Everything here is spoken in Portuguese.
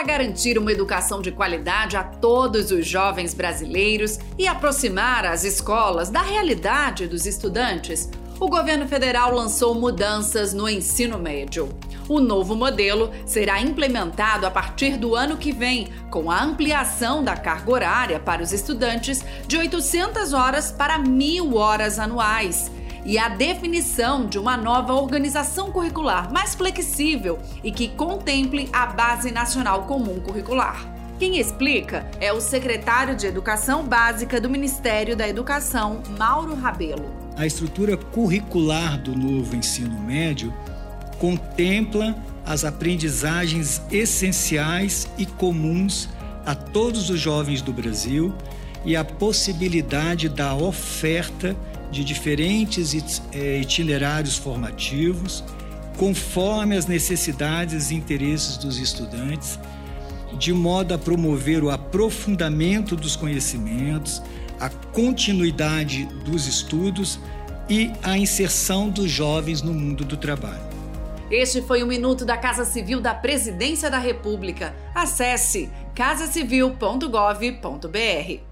Para garantir uma educação de qualidade a todos os jovens brasileiros e aproximar as escolas da realidade dos estudantes, o governo federal lançou mudanças no ensino médio. O novo modelo será implementado a partir do ano que vem, com a ampliação da carga horária para os estudantes de 800 horas para 1.000 horas anuais e a definição de uma nova organização curricular mais flexível e que contemple a Base Nacional Comum Curricular. Quem explica é o secretário de Educação Básica do Ministério da Educação, Mauro Rabelo a estrutura curricular do novo ensino médio contempla as aprendizagens essenciais e comuns a todos os jovens do Brasil e a possibilidade da oferta de diferentes eh, itinerários formativos conforme as necessidades e interesses dos estudantes, de modo a promover o aprofundamento dos conhecimentos, a continuidade dos estudos e a inserção dos jovens no mundo do trabalho. Este foi o Minuto da Casa Civil da Presidência da República. Acesse casacivil.gov.br.